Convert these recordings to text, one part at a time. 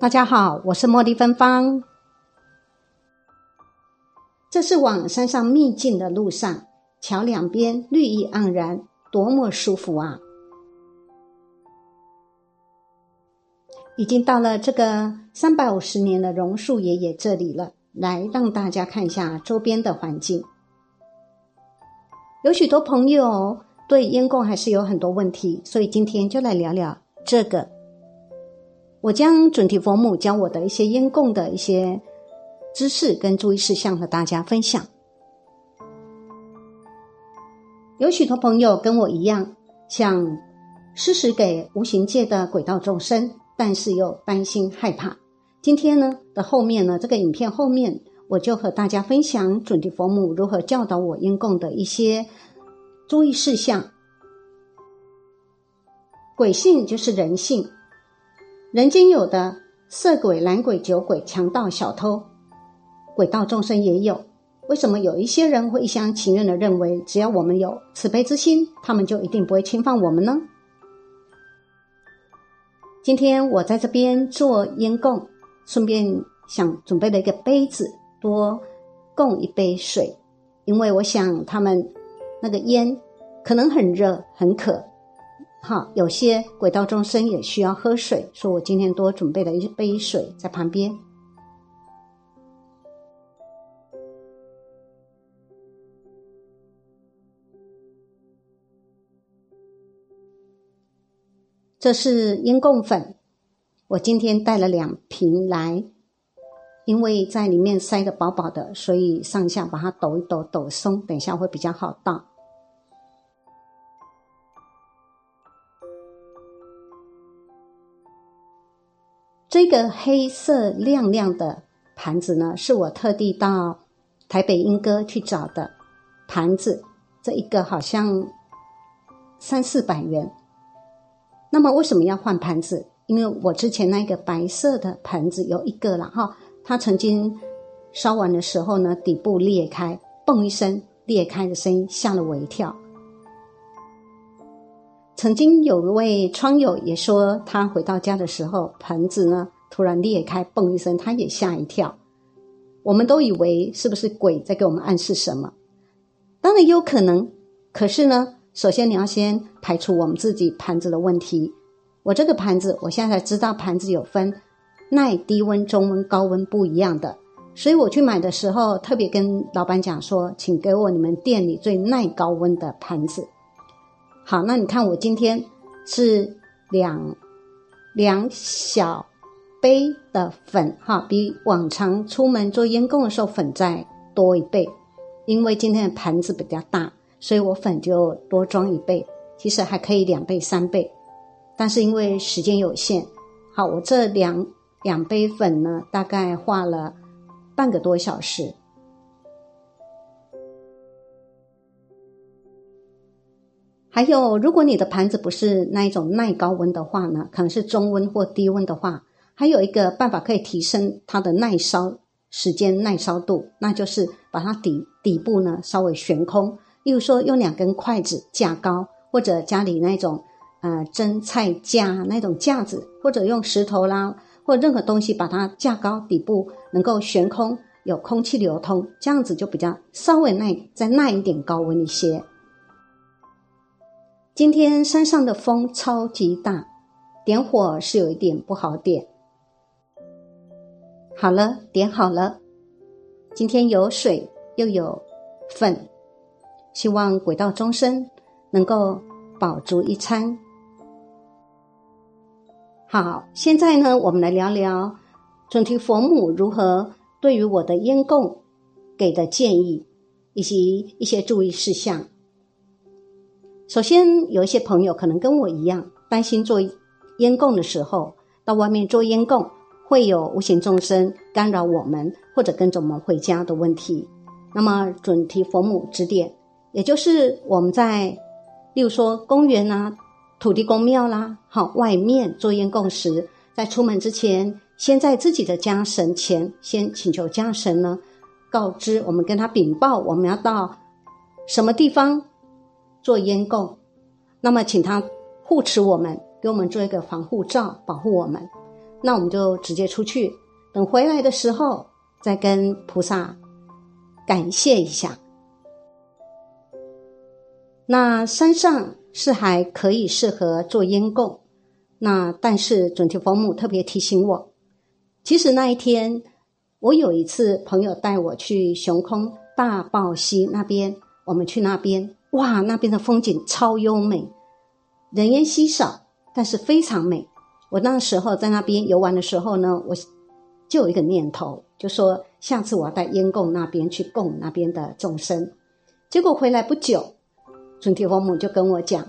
大家好，我是茉莉芬芳。这是往山上秘境的路上，桥两边绿意盎然，多么舒服啊！已经到了这个三百五十年的榕树爷爷这里了，来让大家看一下周边的环境。有许多朋友对烟供还是有很多问题，所以今天就来聊聊这个。我将准提佛母教我的一些烟供的一些知识跟注意事项和大家分享。有许多朋友跟我一样，想施食给无形界的轨道众生，但是又担心害怕。今天呢的后面呢，这个影片后面我就和大家分享准提佛母如何教导我烟供的一些注意事项。鬼性就是人性。人间有的色鬼、懒鬼、酒鬼、强盗、小偷，鬼道众生也有。为什么有一些人会一厢情愿的认为，只要我们有慈悲之心，他们就一定不会侵犯我们呢？今天我在这边做烟供，顺便想准备了一个杯子，多供一杯水，因为我想他们那个烟可能很热、很渴。好，有些轨道众生也需要喝水，说我今天多准备了一杯水在旁边。这是烟供粉，我今天带了两瓶来，因为在里面塞的饱饱的，所以上下把它抖一抖，抖松，等一下会比较好倒。这个黑色亮亮的盘子呢，是我特地到台北英歌去找的盘子，这一个好像三四百元。那么为什么要换盘子？因为我之前那个白色的盘子有一个了哈，它曾经烧完的时候呢，底部裂开，嘣一声裂开的声音吓了我一跳。曾经有一位窗友也说，他回到家的时候，盆子呢突然裂开，嘣一声，他也吓一跳。我们都以为是不是鬼在给我们暗示什么？当然有可能，可是呢，首先你要先排除我们自己盘子的问题。我这个盘子，我现在才知道盘子有分耐低温、中温、高温不一样的，所以我去买的时候特别跟老板讲说，请给我你们店里最耐高温的盘子。好，那你看我今天是两两小杯的粉哈，比往常出门做烟供的时候粉再多一倍，因为今天的盘子比较大，所以我粉就多装一倍，其实还可以两倍三倍，但是因为时间有限，好，我这两两杯粉呢，大概画了半个多小时。还有，如果你的盘子不是那一种耐高温的话呢，可能是中温或低温的话，还有一个办法可以提升它的耐烧时间、耐烧度，那就是把它底底部呢稍微悬空，例如说用两根筷子架高，或者家里那种呃蒸菜架那种架子，或者用石头啦或任何东西把它架高，底部能够悬空，有空气流通，这样子就比较稍微耐再耐一点高温一些。今天山上的风超级大，点火是有一点不好点。好了，点好了。今天有水又有粉，希望轨道众生能够饱足一餐。好，现在呢，我们来聊聊准提佛母如何对于我的烟供给的建议，以及一些注意事项。首先，有一些朋友可能跟我一样，担心做烟供的时候，到外面做烟供会有无形众生干扰我们，或者跟着我们回家的问题。那么，准提佛母指点，也就是我们在，例如说公园啊、土地公庙啦，好外面做烟供时，在出门之前，先在自己的家神前，先请求家神呢，告知我们跟他禀报，我们要到什么地方。做烟供，那么请他护持我们，给我们做一个防护罩，保护我们。那我们就直接出去，等回来的时候再跟菩萨感谢一下。那山上是还可以适合做烟供，那但是准提佛母特别提醒我，其实那一天我有一次朋友带我去雄空大报溪那边，我们去那边，哇，那边的风景超优美，人烟稀少，但是非常美。我那时候在那边游玩的时候呢，我就有一个念头，就说下次我要带烟供那边去供那边的众生。结果回来不久。准提佛母就跟我讲：“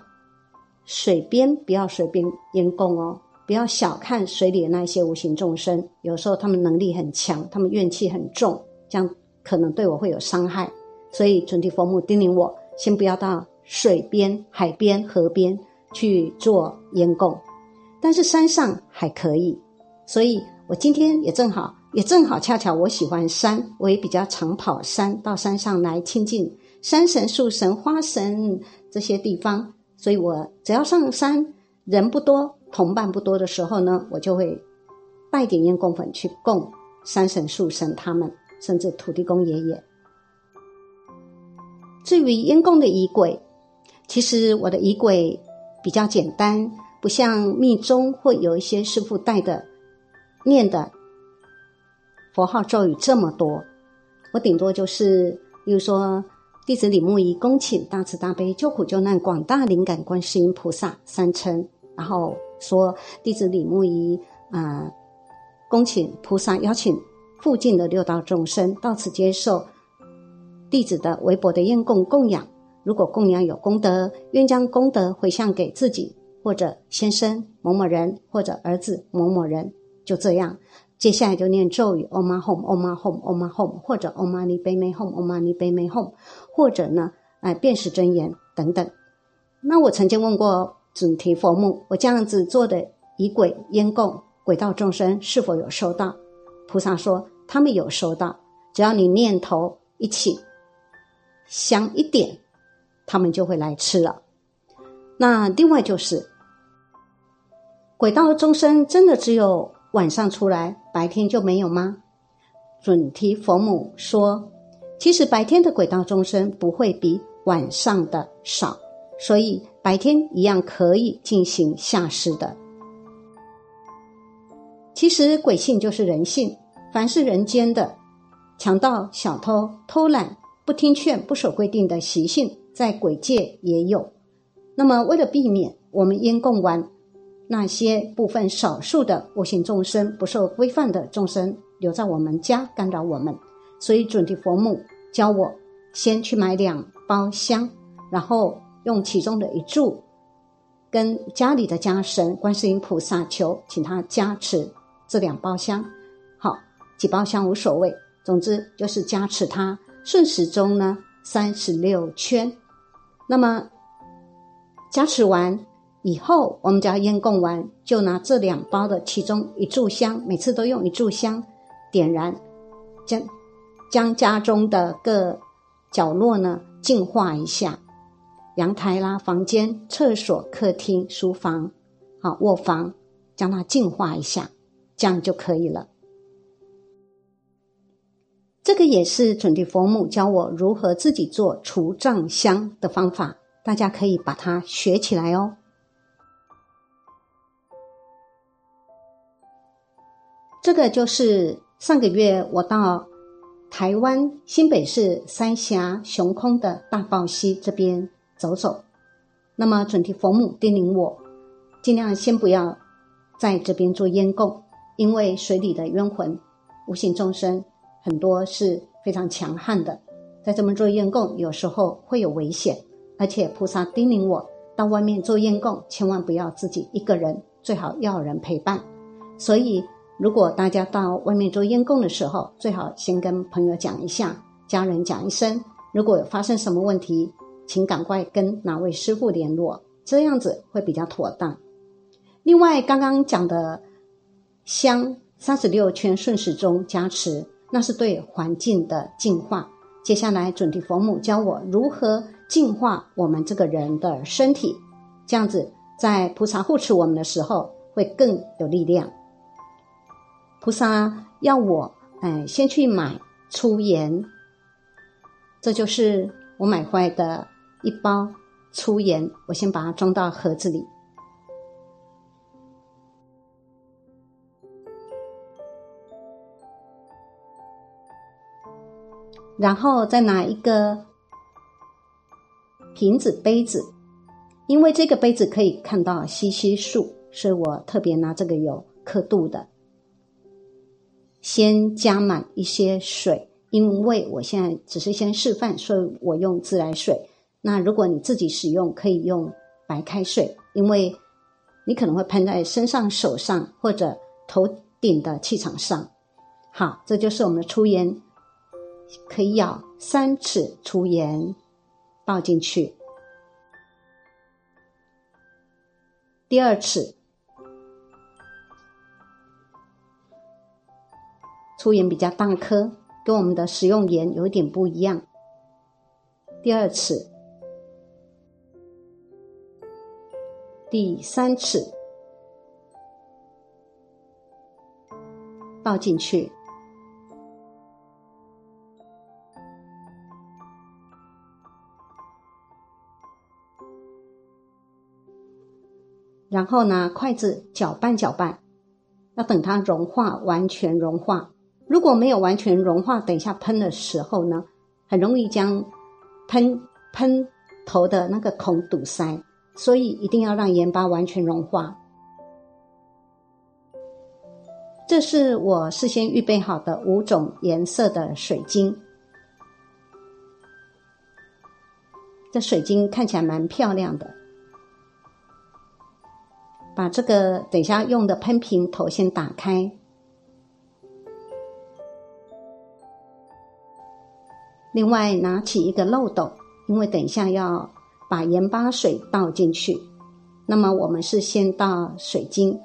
水边不要随便淹供哦，不要小看水里的那些无形众生。有时候他们能力很强，他们怨气很重，这样可能对我会有伤害。所以准提佛母叮咛我，先不要到水边、海边、河边去做烟供，但是山上还可以。所以我今天也正好，也正好恰巧我喜欢山，我也比较常跑山，到山上来亲近。”山神、树神、花神这些地方，所以我只要上山，人不多、同伴不多的时候呢，我就会带点烟供粉去供山神、树神他们，甚至土地公爷爷。至于烟供的仪轨，其实我的仪轨比较简单，不像密宗会有一些师傅带的念的佛号咒语这么多，我顶多就是，比如说。弟子李木仪恭请大慈大悲救苦救难广大灵感观世音菩萨三称，然后说弟子李木仪啊，恭请菩萨邀请附近的六道众生到此接受弟子的微薄的愿供供养。如果供养有功德，愿将功德回向给自己或者先生某某人或者儿子某某人。就这样。接下来就念咒语，Omahom Omahom Omahom 或者 Om Mani Padme Hum，Om Mani Padme Hum，或者呢，哎，辨识真言等等。那我曾经问过准提佛母，我这样子做的仪轨烟供，鬼道众生是否有收到？菩萨说他们有收到，只要你念头一起，香一点，他们就会来吃了。那另外就是，轨道众生真的只有。晚上出来，白天就没有吗？准提佛母说：“其实白天的轨道众生不会比晚上的少，所以白天一样可以进行下施的。其实鬼性就是人性，凡是人间的强盗、小偷、偷懒、不听劝、不守规定的习性，在鬼界也有。那么，为了避免我们因供完。”那些部分少数的无形众生不受规范的众生留在我们家干扰我们，所以准提佛母教我先去买两包香，然后用其中的一柱跟家里的家神观世音菩萨求，请他加持这两包香。好，几包香无所谓，总之就是加持他顺时钟呢三十六圈。那么加持完。以后我们只要烟供完，就拿这两包的其中一炷香，每次都用一炷香点燃，将将家中的各角落呢净化一下，阳台啦、房间、厕所、客厅、书房、好卧房，将它净化一下，这样就可以了。这个也是准提佛母教我如何自己做除障香的方法，大家可以把它学起来哦。这个就是上个月我到台湾新北市三峡雄空的大报溪这边走走，那么准提佛母叮咛我，尽量先不要在这边做烟供，因为水里的冤魂、无形众生很多是非常强悍的，在这边做验供有时候会有危险，而且菩萨叮咛我到外面做验供，千万不要自己一个人，最好要人陪伴，所以。如果大家到外面做验供的时候，最好先跟朋友讲一下，家人讲一声。如果发生什么问题，请赶快跟哪位师傅联络，这样子会比较妥当。另外，刚刚讲的香三十六圈顺时钟加持，那是对环境的净化。接下来，准提佛母教我如何净化我们这个人的身体，这样子在菩萨护持我们的时候会更有力量。菩萨要我哎先去买粗盐，这就是我买回来的一包粗盐，我先把它装到盒子里。然后再拿一个瓶子杯子，因为这个杯子可以看到吸吸数，所以我特别拿这个有刻度的。先加满一些水，因为我现在只是先示范，所以我用自来水。那如果你自己使用，可以用白开水，因为你可能会喷在身上、手上或者头顶的气场上。好，这就是我们的粗烟。可以舀三尺粗盐倒进去，第二次粗盐比较大颗，跟我们的食用盐有点不一样。第二次，第三次倒进去。然后拿筷子搅拌搅拌，要等它融化，完全融化。如果没有完全融化，等一下喷的时候呢，很容易将喷喷头的那个孔堵塞。所以一定要让盐巴完全融化。这是我事先预备好的五种颜色的水晶，这水晶看起来蛮漂亮的。把这个等下用的喷瓶头先打开，另外拿起一个漏斗，因为等一下要把盐巴水倒进去。那么我们是先倒水晶，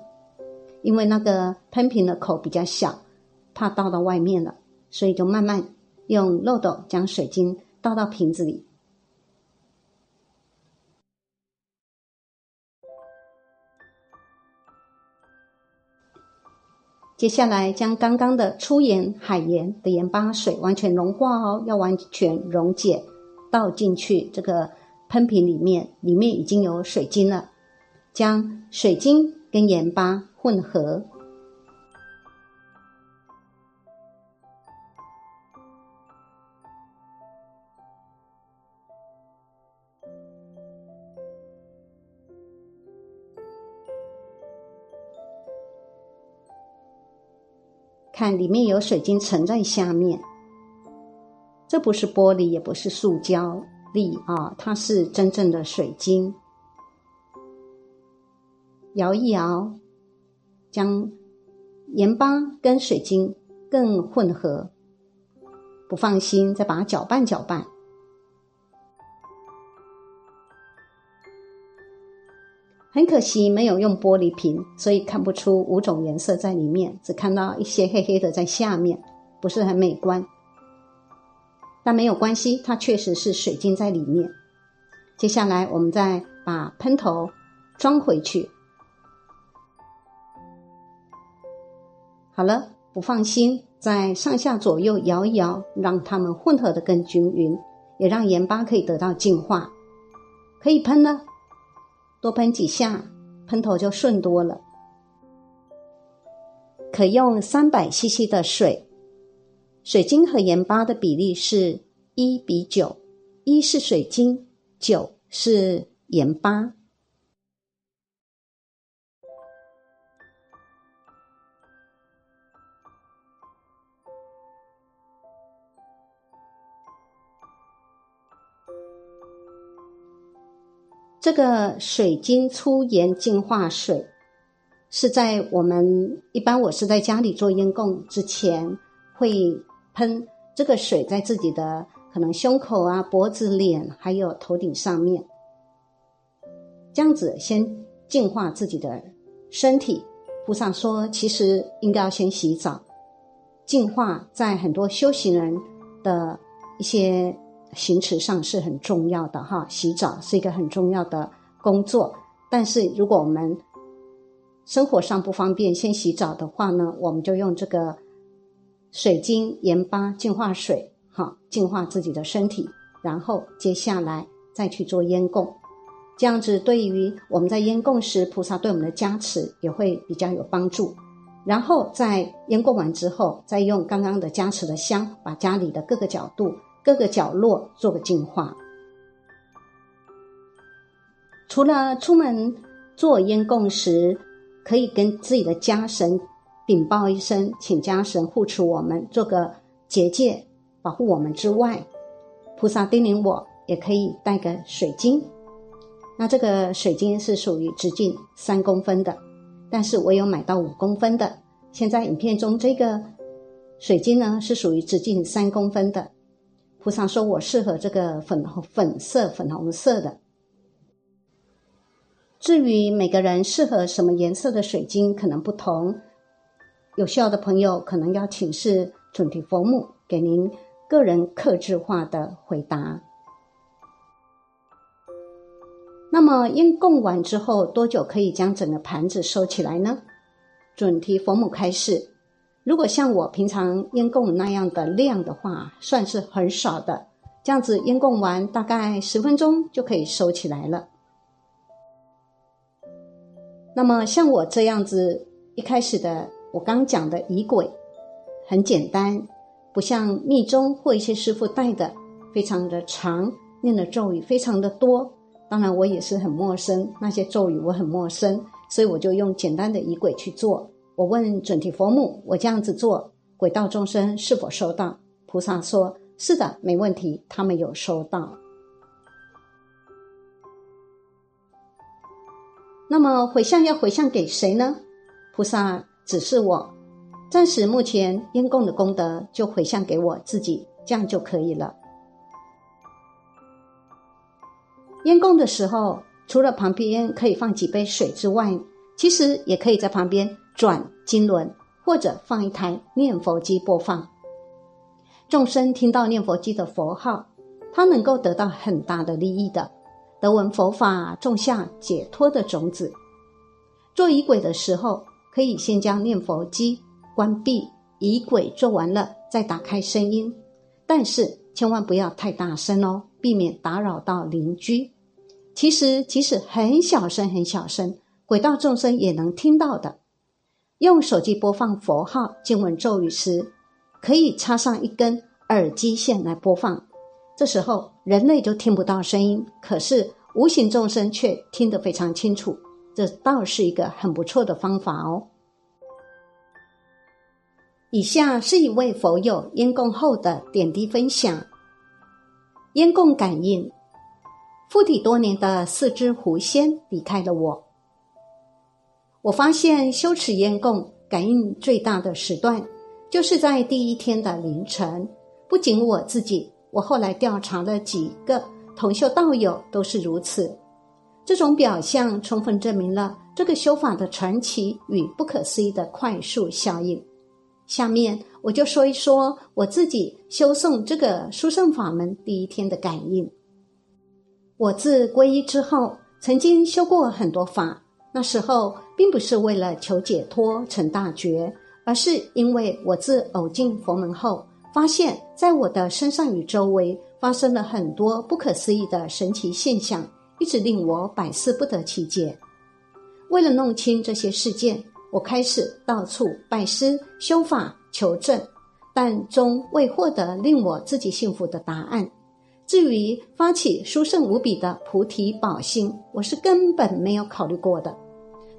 因为那个喷瓶的口比较小，怕倒到外面了，所以就慢慢用漏斗将水晶倒到瓶子里。接下来将刚刚的粗盐、海盐的盐巴水完全融化哦，要完全溶解，倒进去这个喷瓶里面，里面已经有水晶了。将水晶跟盐巴混合。看，里面有水晶沉在下面，这不是玻璃，也不是塑胶粒啊，它是真正的水晶。摇一摇，将盐巴跟水晶更混合。不放心，再把它搅拌搅拌。很可惜没有用玻璃瓶，所以看不出五种颜色在里面，只看到一些黑黑的在下面，不是很美观。但没有关系，它确实是水晶在里面。接下来我们再把喷头装回去。好了，不放心，在上下左右摇一摇，让它们混合的更均匀，也让盐巴可以得到净化，可以喷了。多喷几下，喷头就顺多了。可用三百 CC 的水，水晶和盐巴的比例是一比九，一是水晶，九是盐巴。这个水晶粗盐净化水，是在我们一般我是在家里做烟供之前，会喷这个水在自己的可能胸口啊、脖子、脸还有头顶上面，这样子先净化自己的身体。菩萨说，其实应该要先洗澡，净化在很多修行人的一些。行持上是很重要的哈，洗澡是一个很重要的工作。但是如果我们生活上不方便先洗澡的话呢，我们就用这个水晶盐巴净化水，哈，净化自己的身体，然后接下来再去做烟供。这样子对于我们在烟供时，菩萨对我们的加持也会比较有帮助。然后在烟供完之后，再用刚刚的加持的香，把家里的各个角度、各个角落做个净化。除了出门做烟供时，可以跟自己的家神禀报一声，请家神护持我们，做个结界保护我们之外，菩萨叮咛我，也可以带个水晶。那这个水晶是属于直径三公分的，但是我有买到五公分的。现在影片中这个水晶呢是属于直径三公分的。菩萨说我适合这个粉粉色、粉红色的。至于每个人适合什么颜色的水晶可能不同，有需要的朋友可能要请示准提佛母，给您个人克制化的回答。那么烟供完之后多久可以将整个盘子收起来呢？准提佛母开示：如果像我平常烟供那样的量的话，算是很少的。这样子烟供完大概十分钟就可以收起来了。那么像我这样子一开始的我刚讲的仪轨，很简单，不像密宗或一些师傅带的非常的长，念的咒语非常的多。当然，我也是很陌生，那些咒语我很陌生，所以我就用简单的仪轨去做。我问准提佛母：“我这样子做，轨道众生是否收到？”菩萨说：“是的，没问题，他们有收到。”那么回向要回向给谁呢？菩萨指示我，暂时目前烟供的功德就回向给我自己，这样就可以了。烟供的时候，除了旁边可以放几杯水之外，其实也可以在旁边转经轮，或者放一台念佛机播放。众生听到念佛机的佛号，他能够得到很大的利益的，得闻佛法，种下解脱的种子。做仪轨的时候，可以先将念佛机关闭，仪轨做完了再打开声音，但是千万不要太大声哦，避免打扰到邻居。其实，即使很小声、很小声，轨道众生也能听到的。用手机播放佛号、经文咒语时，可以插上一根耳机线来播放。这时候，人类就听不到声音，可是无形众生却听得非常清楚。这倒是一个很不错的方法哦。以下是一位佛友烟供后的点滴分享：烟供感应。附体多年的四只狐仙离开了我。我发现修持烟供感应最大的时段，就是在第一天的凌晨。不仅我自己，我后来调查了几个同修道友都是如此。这种表象充分证明了这个修法的传奇与不可思议的快速效应。下面我就说一说我自己修诵这个殊胜法门第一天的感应。我自皈依之后，曾经修过很多法。那时候并不是为了求解脱成大觉，而是因为我自偶进佛门后，发现在我的身上与周围发生了很多不可思议的神奇现象，一直令我百思不得其解。为了弄清这些事件，我开始到处拜师修法求证，但终未获得令我自己幸福的答案。至于发起殊胜无比的菩提宝心，我是根本没有考虑过的。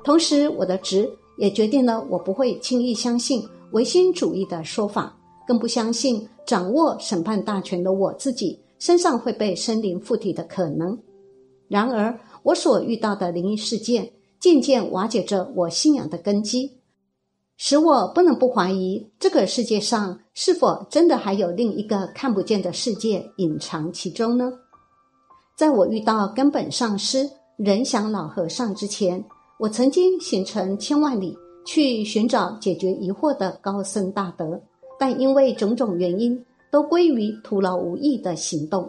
同时，我的执也决定了我不会轻易相信唯心主义的说法，更不相信掌握审判大权的我自己身上会被生灵附体的可能。然而，我所遇到的灵异事件渐渐瓦解着我信仰的根基。使我不能不怀疑，这个世界上是否真的还有另一个看不见的世界隐藏其中呢？在我遇到根本上师仁祥老和尚之前，我曾经行程千万里去寻找解决疑惑的高僧大德，但因为种种原因，都归于徒劳无益的行动。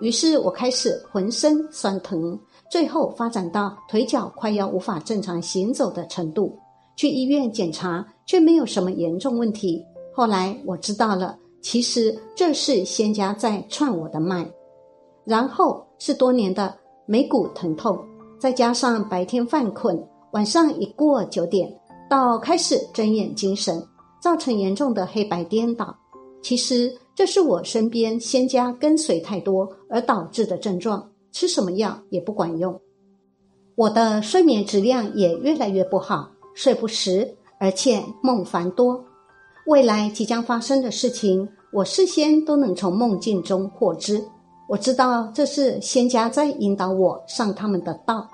于是我开始浑身酸疼，最后发展到腿脚快要无法正常行走的程度。去医院检查，却没有什么严重问题。后来我知道了，其实这是仙家在串我的脉。然后是多年的眉骨疼痛，再加上白天犯困，晚上一过九点到开始睁眼精神，造成严重的黑白颠倒。其实这是我身边仙家跟随太多而导致的症状，吃什么药也不管用。我的睡眠质量也越来越不好。睡不实，而且梦繁多。未来即将发生的事情，我事先都能从梦境中获知。我知道这是仙家在引导我上他们的道。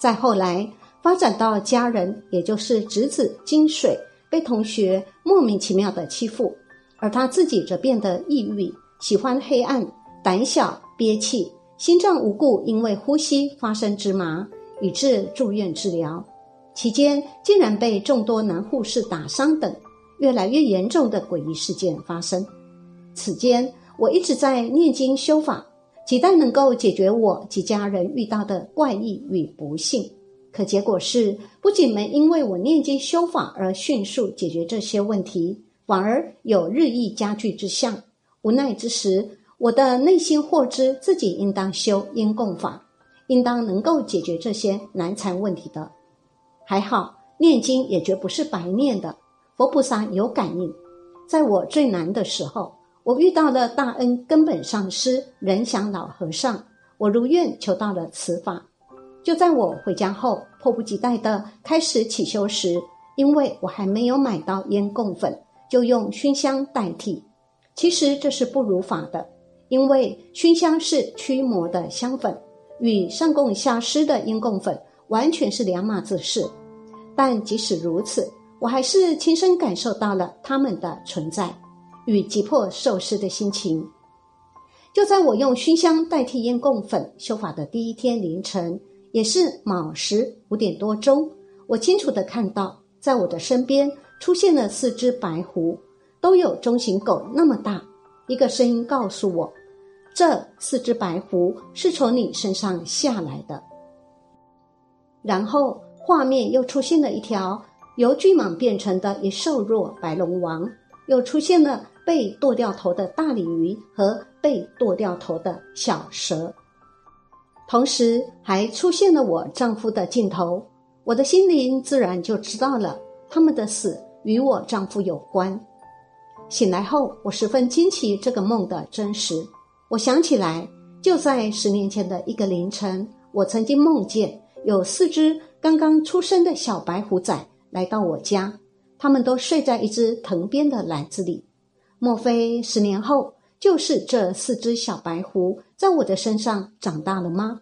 再后来发展到家人，也就是侄子金水被同学莫名其妙的欺负，而他自己则变得抑郁，喜欢黑暗，胆小憋气，心脏无故因为呼吸发生芝麻，以致住院治疗。期间竟然被众多男护士打伤等越来越严重的诡异事件发生。此间我一直在念经修法，期待能够解决我及家人遇到的怪异与不幸。可结果是，不仅没因为我念经修法而迅速解决这些问题，反而有日益加剧之象。无奈之时，我的内心获知自己应当修因供法，应当能够解决这些难缠问题的。还好，念经也绝不是白念的。佛菩萨有感应，在我最难的时候，我遇到了大恩根本上师仁祥老和尚，我如愿求到了此法。就在我回家后，迫不及待的开始起修时，因为我还没有买到烟供粉，就用熏香代替。其实这是不如法的，因为熏香是驱魔的香粉，与上供下施的烟供粉完全是两码子事。但即使如此，我还是亲身感受到了他们的存在与急迫受施的心情。就在我用熏香代替烟供粉修法的第一天凌晨，也是卯时五点多钟，我清楚的看到，在我的身边出现了四只白狐，都有中型狗那么大。一个声音告诉我，这四只白狐是从你身上下来的。然后。画面又出现了一条由巨蟒变成的一瘦弱白龙王，又出现了被剁掉头的大鲤鱼和被剁掉头的小蛇，同时还出现了我丈夫的镜头。我的心灵自然就知道了他们的死与我丈夫有关。醒来后，我十分惊奇这个梦的真实。我想起来，就在十年前的一个凌晨，我曾经梦见有四只。刚刚出生的小白虎仔来到我家，他们都睡在一只藤编的篮子里。莫非十年后就是这四只小白狐在我的身上长大了吗？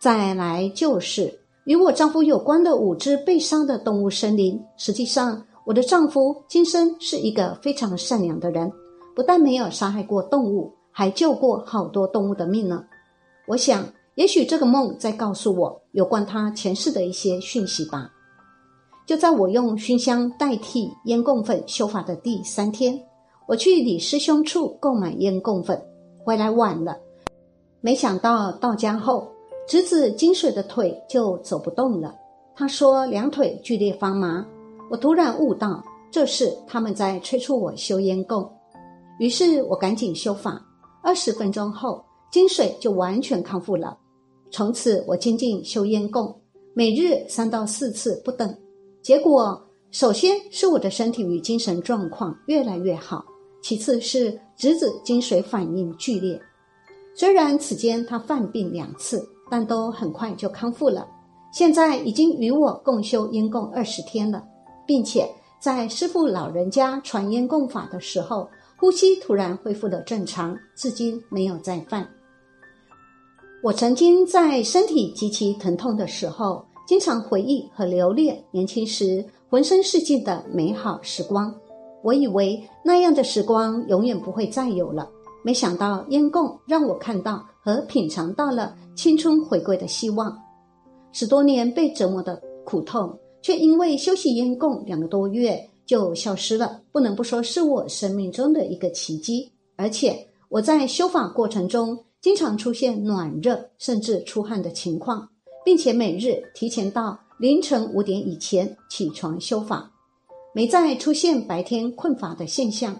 再来就是与我丈夫有关的五只被杀的动物生灵。实际上，我的丈夫今生是一个非常善良的人，不但没有杀害过动物，还救过好多动物的命呢。我想。也许这个梦在告诉我有关他前世的一些讯息吧。就在我用熏香代替烟供粉修法的第三天，我去李师兄处购买烟供粉，回来晚了。没想到到家后，侄子金水的腿就走不动了。他说两腿剧烈发麻。我突然悟到，这是他们在催促我修烟供。于是我赶紧修法。二十分钟后，金水就完全康复了。从此，我精进修烟供，每日三到四次不等。结果，首先是我的身体与精神状况越来越好，其次是侄子精水反应剧烈。虽然此间他犯病两次，但都很快就康复了。现在已经与我共修烟供二十天了，并且在师父老人家传烟供法的时候，呼吸突然恢复了正常，至今没有再犯。我曾经在身体极其疼痛的时候，经常回忆和留恋年轻时浑身是劲的美好时光。我以为那样的时光永远不会再有了，没想到烟供让我看到和品尝到了青春回归的希望。十多年被折磨的苦痛，却因为休息烟供两个多月就消失了，不能不说是我生命中的一个奇迹。而且我在修法过程中。经常出现暖热甚至出汗的情况，并且每日提前到凌晨五点以前起床修法，没再出现白天困乏的现象。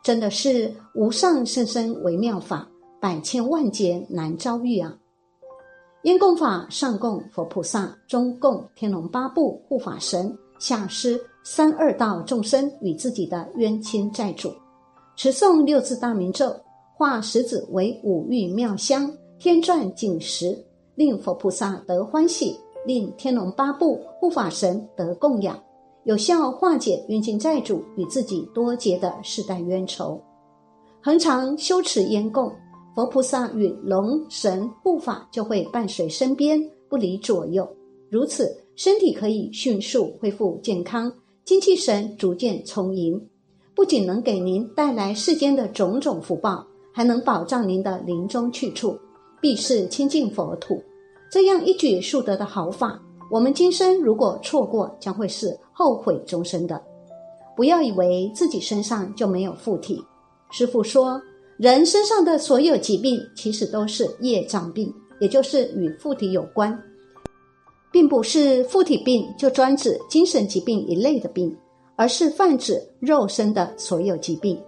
真的是无上甚深微妙法，百千万劫难遭遇啊！因供法上供佛菩萨，中供天龙八部护法神，下施三二道众生与自己的冤亲债主。持诵六字大明咒，化石子为五欲妙香，天转锦石，令佛菩萨得欢喜，令天龙八部护法神得供养。有效化解冤亲债主与自己多结的世代冤仇，恒常修持烟供，佛菩萨与龙神护法就会伴随身边，不离左右。如此，身体可以迅速恢复健康，精气神逐渐充盈，不仅能给您带来世间的种种福报，还能保障您的临终去处，必是清净佛土。这样一举数得的好法。我们今生如果错过，将会是后悔终生的。不要以为自己身上就没有附体。师父说，人身上的所有疾病，其实都是业障病，也就是与附体有关，并不是附体病就专指精神疾病一类的病，而是泛指肉身的所有疾病。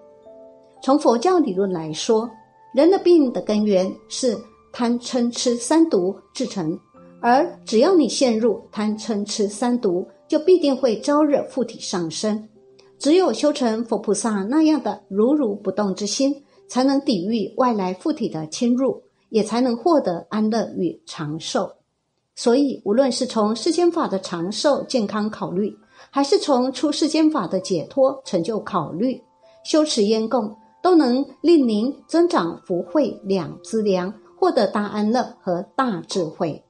从佛教理论来说，人的病的根源是贪嗔痴三毒制成。而只要你陷入贪嗔痴三毒，就必定会招惹附体上身。只有修成佛菩萨那样的如如不动之心，才能抵御外来附体的侵入，也才能获得安乐与长寿。所以，无论是从世间法的长寿健康考虑，还是从出世间法的解脱成就考虑，修持烟供都能令您增长福慧两资粮，获得大安乐和大智慧。